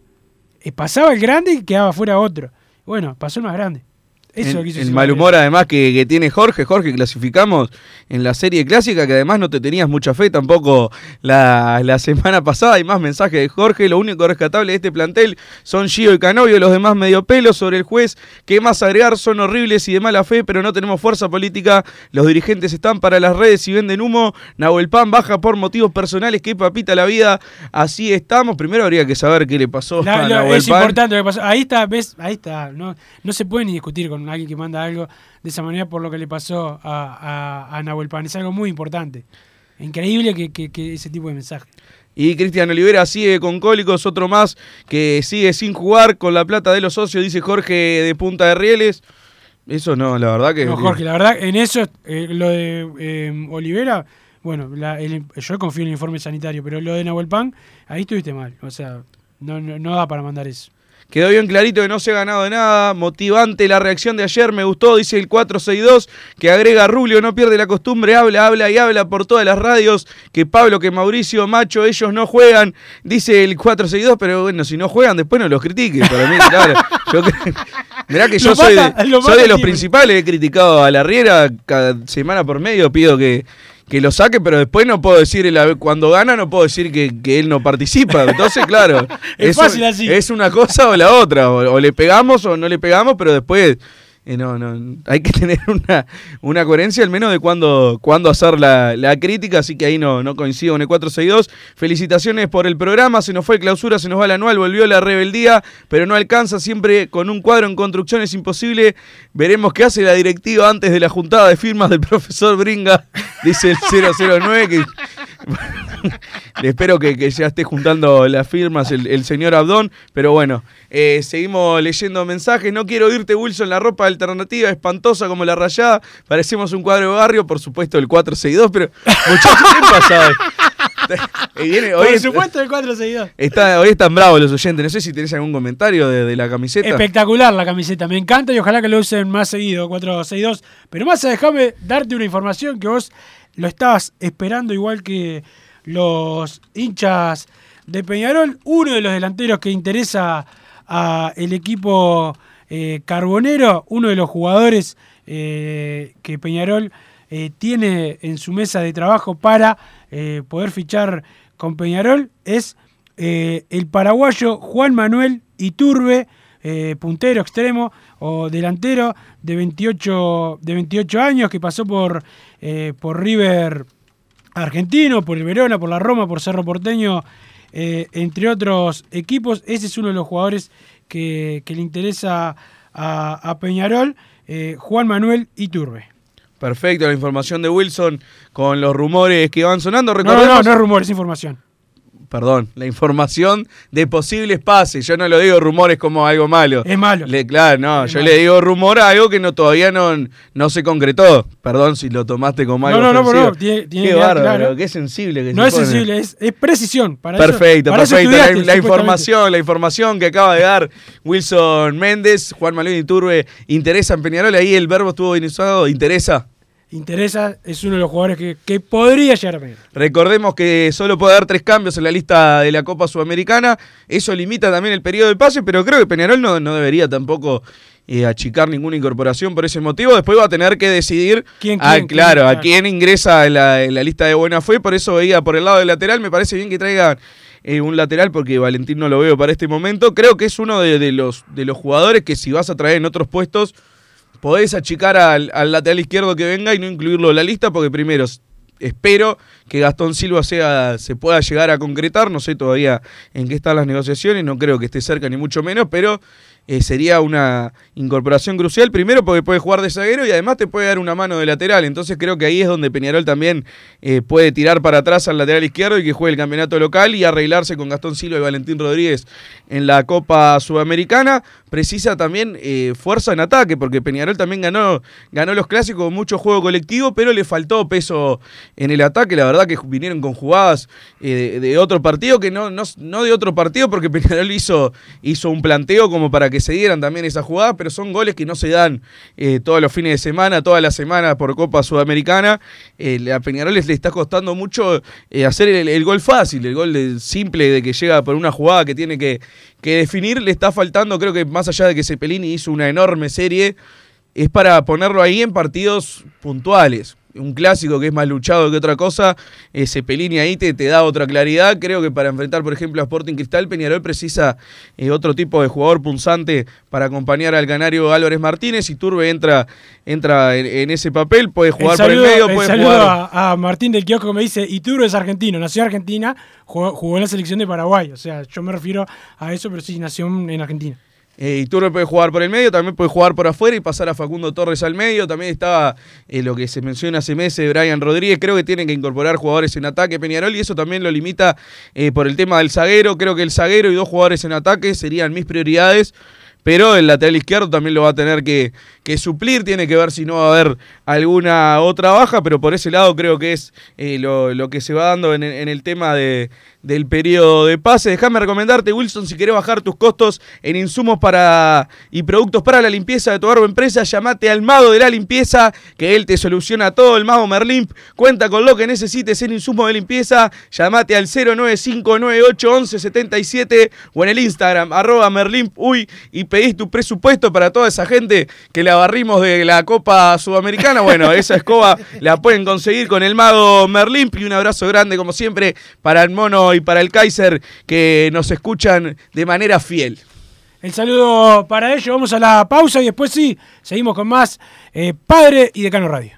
Pasaba el grande y quedaba fuera otro. Bueno, pasó el más grande. Eso En- el mal humor además que, que tiene Jorge. Jorge, clasificamos en la serie clásica, que además no te tenías mucha fe tampoco la, la semana pasada. Hay más mensajes de Jorge. Lo único rescatable de este plantel son Gio y Canovio, los demás medio pelo sobre el juez. ¿Qué más agregar? Son horribles y de mala fe, pero no tenemos fuerza política. Los dirigentes están para las redes y venden humo. Nahuel Pan baja por motivos personales. Qué papita la vida. Así estamos. Primero habría que saber qué le pasó La- a lo- Nahuel es Pan. importante lo que pasó. Ahí está, ves, ahí está. No, no se puede ni discutir con alguien que manda algo de esa manera por lo que le pasó a, a, a Nahuel Pan. Es algo muy importante. Increíble que, que- que ese tipo de mensaje. Y Cristian Olivera sigue con cólicos, otro más que sigue sin jugar con la plata de los socios, dice Jorge de Punta de Rieles. Eso no, la verdad que. No, Jorge, la verdad, en eso, eh, lo de eh, Olivera, bueno, la- el- yo confío en el informe sanitario, pero lo de Nahuel Pan, ahí estuviste mal. O sea, no, no, no da para mandar eso. Quedó bien clarito que no se ha ganado de nada. Motivante la reacción de ayer, me gustó, dice el 462, que agrega Rubio, no pierde la costumbre, habla, habla y habla por todas las radios, que Pablo, que Mauricio, Macho, ellos no juegan, dice el 462, pero bueno, si no juegan, después no los critique. Para mí, claro, yo Mirá que yo Lo soy, de, soy de los principales, he criticado a la Riera cada semana por medio, pido que, que lo saque, pero después no puedo decir, cuando gana no puedo decir que, que él no participa. Entonces, claro, Es fácil así. es una cosa o la otra, o, o le pegamos o no le pegamos, pero después no, no, hay que tener una, una coherencia al menos de cuándo cuándo hacer la, la crítica, así que ahí no, no coincido con el 462. Felicitaciones por el programa, se nos fue clausura, se nos va el anual, volvió la rebeldía, pero no alcanza, siempre con un cuadro en construcción es imposible. Veremos qué hace la directiva antes de la juntada de firmas del profesor Bringa, dice el 009, que espero que, que ya esté juntando las firmas el, el señor Abdón, pero bueno, eh, seguimos leyendo mensajes. No quiero irte, Wilson, la ropa alternativa, espantosa como la rayada. Parecemos un cuadro de barrio, por supuesto el 462, pero muchachos, ¿qué pasa hoy? Eh, viene- hoy Por es- supuesto, el 462. está- hoy están bravos los oyentes. No sé si tenés algún comentario de, de la camiseta. Espectacular la camiseta, me encanta y ojalá que lo usen más seguido, 462. Pero más, déjame darte una información que vos lo estabas esperando igual que los hinchas de Peñarol. Uno de los delanteros que interesa a el equipo eh, carbonero, uno de los jugadores eh, que Peñarol eh, tiene en su mesa de trabajo para poder fichar con Peñarol es el paraguayo Juan Manuel Iturbe, puntero extremo o delantero de 28, de 28 años que pasó por, por River argentino, por el Verona, por la Roma, por Cerro Porteño, eh, entre otros equipos. Ese es uno de los jugadores que, que le interesa a, a Peñarol, eh, Juan Manuel Iturbe. Perfecto, la información de Wilson con los rumores que van sonando. No, no, no, no es rumor, es información. Perdón, la información de posibles pases. Yo no lo digo rumores como algo malo. Es malo. Le, claro, no, Es yo malo. le digo rumor a algo que no todavía no, no se concretó. Perdón si lo tomaste como No, algo no, no, ofensivo. no, tiene- tiene Qué bárbaro, claro. qué sensible que No se es pone. sensible, es, es precisión. Para eso- perfecto, para eso perfecto. La, estudiaste, la supuestamente. información, la información que acaba de dar Wilson Méndez, Juan Manuel Iturbe, interesa en Peñarol. Ahí el verbo estuvo bien usado, interesa. Interesa, es uno de los jugadores que, que podría llegar a Peñarol. Recordemos que solo puede haber tres cambios en la lista de la Copa Sudamericana. Eso limita también el periodo de pase, pero creo que Peñarol no, no debería tampoco eh, achicar ninguna incorporación por ese motivo. Después va a tener que decidir ¿Quién, a, quién, claro, quién? a quién ingresa en la, en la lista de buena fe. Por eso veía por el lado del lateral. Me parece bien que traigan eh, un lateral porque Valentín no lo veo para este momento. Creo que es uno de, de los, de los jugadores que si vas a traer en otros puestos podés achicar al, al lateral izquierdo que venga y no incluirlo en la lista porque primero espero que Gastón Silva sea, se pueda llegar a concretar, no sé todavía en qué están las negociaciones, no creo que esté cerca ni mucho menos, pero eh, sería una incorporación crucial, primero porque puede jugar de zaguero y además te puede dar una mano de lateral, entonces creo que ahí es donde Peñarol también eh, puede tirar para atrás al lateral izquierdo y que juegue el campeonato local y arreglarse con Gastón Silva y Valentín Rodríguez en la Copa Sudamericana. Precisa también eh, fuerza en ataque, porque Peñarol también ganó, ganó los clásicos con mucho juego colectivo, pero le faltó peso en el ataque. La verdad que vinieron con jugadas de, de otro partido, que no, no, no de otro partido, porque Peñarol hizo, hizo un planteo como para que se dieran también esas jugadas, pero son goles que no se dan eh, todos los fines de semana, toda la semana por Copa Sudamericana. Eh, a Peñarol le está costando mucho eh, hacer el, gol fácil, el gol simple de que llega por una jugada que tiene que, que definir. Le está faltando, creo que más allá de que Cepelini hizo una enorme serie, es para ponerlo ahí en partidos puntuales. Un clásico que es más luchado que otra cosa, ese Pelini ahí te, te da otra claridad. Creo que para enfrentar, por ejemplo, a Sporting Cristal, Peñarol precisa eh, otro tipo de jugador punzante para acompañar al canario Álvarez Martínez. Y Turbe entra, entra en, en ese papel, puede jugar saludo, por el medio, el puede saludo jugar. a, a Martín del Kiosco que me dice, Ituro es argentino, nació en Argentina, jugó, jugó en la selección de Paraguay. O sea, yo me refiero a eso, pero sí nació en Argentina. Eh, Iturbe puede jugar por el medio, también puede jugar por afuera y pasar a Facundo Torres al medio. También estaba eh, lo que se menciona hace meses Brian Rodríguez. Creo que tienen que incorporar jugadores en ataque Peñarol y eso también lo limita eh, por el tema del zaguero. Creo que el zaguero y dos jugadores en ataque serían mis prioridades. Pero el lateral izquierdo también lo va a tener que, que suplir. Tiene que ver si no va a haber alguna otra baja. Pero por ese lado creo que es eh, lo, lo que se va dando en, en el tema de, del periodo de pase. Déjame recomendarte, Wilson, si querés bajar tus costos en insumos para y productos para la limpieza de tu o empresa, llamate al mago de la limpieza, que él te soluciona todo. El mago Merlimp cuenta con lo que necesites en insumos de limpieza. Llamate al 095981177 o en el Instagram, arroba Merlimp, uy, y pedís tu presupuesto para toda esa gente que la barrimos de la Copa Sudamericana. Bueno, esa escoba la pueden conseguir con el mago Merlimp y un abrazo grande, como siempre, para el mono y para el Kaiser que nos escuchan de manera fiel. El saludo para ellos. Vamos a la pausa y después sí, seguimos con más eh, Padre y Decano Radio.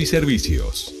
y servicios.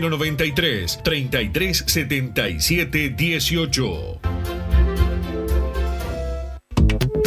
093 33 77 18.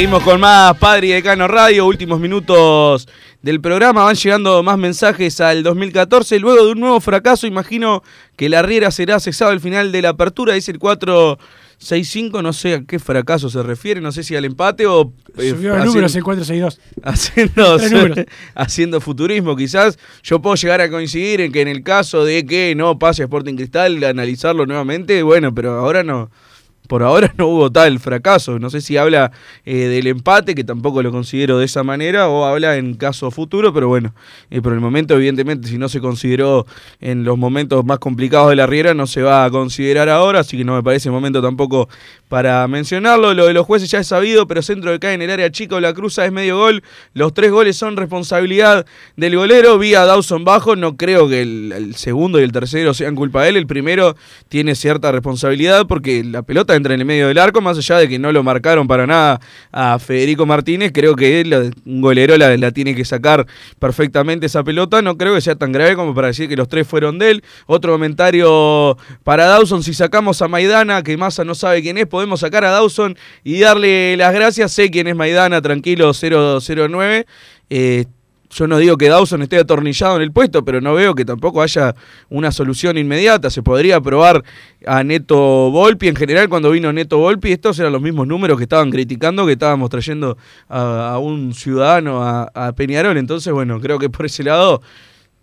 Seguimos con más Padre y Decano Radio, últimos minutos del programa, van llegando más mensajes al 2014, luego de un nuevo fracaso, imagino que la Riera será cesado al final de la apertura, dice el 465, no sé a qué fracaso se refiere, no sé si al empate o... eh, Subió haciendo- números el 462. haciendo, números. haciendo futurismo quizás. Yo puedo llegar a coincidir en que en el caso de que no pase Sporting Cristal, analizarlo nuevamente, bueno, pero ahora no. Por ahora no hubo tal fracaso. No sé si habla eh, del empate, que tampoco lo considero de esa manera, o habla en caso futuro, pero bueno, eh, por el momento, evidentemente, si no se consideró en los momentos más complicados de la Riera, no se va a considerar ahora, así que no me parece momento tampoco para mencionarlo. Lo de los jueces ya es sabido, pero centro que cae en el área chico, la cruza es medio gol. Los tres goles son responsabilidad del golero, vía Dawson bajo. No creo que el segundo y el tercero sean culpa de él. El primero tiene cierta responsabilidad porque la pelota entra en el medio del arco, más allá de que no lo marcaron para nada a Federico Martínez. Creo que él, un golero la, tiene que sacar perfectamente esa pelota. No creo que sea tan grave como para decir que los tres fueron de él. Otro comentario para Dawson, si sacamos a Maidana, que Massa no sabe quién es, podemos sacar a Dawson y darle las gracias. Sé quién es Maidana, tranquilo, 009. Eh, yo no digo que Dawson esté atornillado en el puesto, pero no veo que tampoco haya una solución inmediata. Se podría probar a Neto Volpi. En general, cuando vino Neto Volpi, estos eran los mismos números que estaban criticando, que estábamos trayendo a, un ciudadano a, Peñarol. Entonces, bueno, creo que por ese lado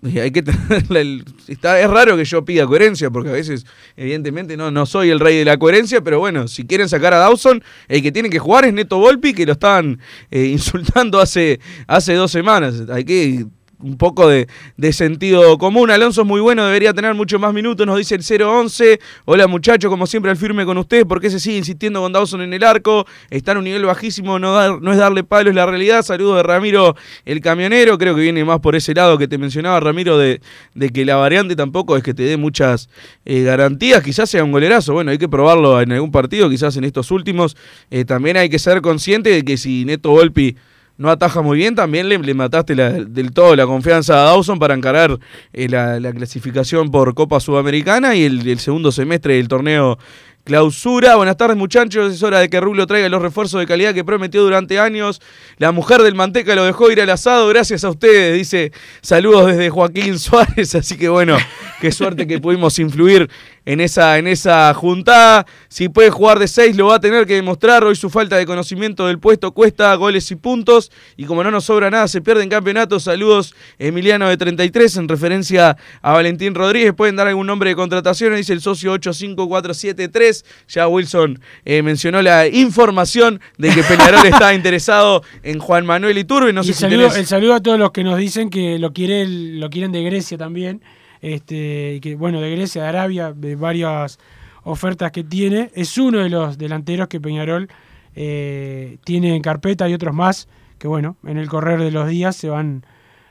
hay que está, es raro que yo pida coherencia, porque a veces, evidentemente, no, no soy el rey de la coherencia, pero bueno, si quieren sacar a Dawson, el que tiene que jugar es Neto Volpi, que lo estaban eh, insultando hace, hace dos semanas. Hay que un poco de, de sentido común. Alonso es muy bueno, debería tener mucho más minutos, nos dice el 011. Hola muchachos, como siempre al firme con ustedes, ¿por qué se sigue insistiendo con Dawson en el arco? Está en un nivel bajísimo, no, dar- no es darle palo, es la realidad. Saludos de Ramiro el camionero, creo que viene más por ese lado que te mencionaba Ramiro, de, de que la variante tampoco es que te dé muchas eh, garantías, quizás sea un golerazo, bueno, hay que probarlo en algún partido, quizás en estos últimos. Eh, también hay que ser consciente de que si Neto Volpi no ataja muy bien, también le, mataste la- del todo la confianza a Dawson para encarar eh, la, la clasificación por Copa Sudamericana y el, el segundo semestre del torneo clausura. Buenas tardes muchachos, es hora de que Rubio traiga los refuerzos de calidad que prometió durante años. La mujer del Manteca lo dejó ir al asado, gracias a ustedes, dice saludos desde Joaquín Suárez, así que bueno, qué suerte que pudimos influir en esa, en esa juntada. Si puede jugar de 6 lo va a tener que demostrar. Hoy su falta de conocimiento del puesto cuesta goles y puntos. Y como no nos sobra nada, se pierde en campeonato. Saludos Emiliano de 33 en referencia a Valentín Rodríguez. Pueden dar algún nombre de contratación. Dice el socio 85473. Ya Wilson eh, mencionó la información de que Peñarol está interesado en Juan Manuel Iturbe. No Y sé el, si saludo, tenés- el saludo a todos los que nos dicen que lo, quiere, lo quieren de Grecia también. Este, que, bueno, de Grecia, de Arabia, de varias ofertas que tiene. Es uno de los delanteros que Peñarol eh, tiene en carpeta y otros más que, bueno, en el correr de los días se van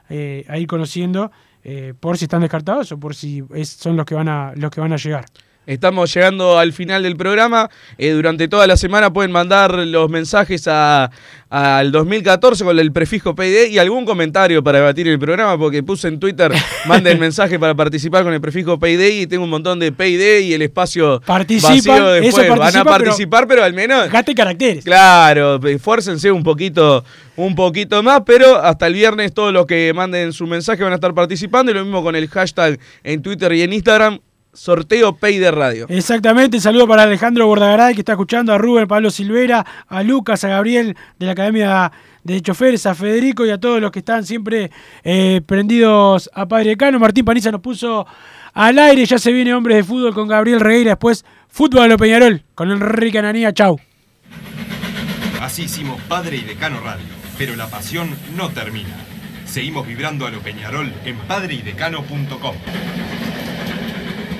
eh, a ir conociendo eh, por si están descartados o por si es- son los que van a, los que van a llegar. Estamos llegando al final del programa. Eh, durante toda la semana pueden mandar los mensajes a- al 2014 con el prefijo PID y algún comentario para debatir el programa, porque puse en Twitter, manden mensaje para participar con el prefijo PID y tengo un montón de PID y el espacio Participan, vacío después. Van a participa, pero- participar, pero, al menos... Gaste caracteres. Claro, esfuércense un poquito, un poquito más, pero hasta el viernes todos los que manden su mensaje van a estar participando y lo mismo con el hashtag en Twitter y en Instagram, sorteo PID Radio. Exactamente, saludo para Alejandro Bordagaray que está escuchando, a Rubén Pablo Silvera, a Lucas, a Gabriel de la Academia de Choferes, a Federico y a todos los que están siempre eh, prendidos a Padre Cano. Martín Paniza nos puso al aire, ya se viene Hombres de Fútbol con Gabriel Regueira, después Fútbol a lo Peñarol con Enrique Ananía, chau. Así hicimos Padre y Decano Radio, pero la pasión no termina. Seguimos vibrando a lo Peñarol en padreidecano.com.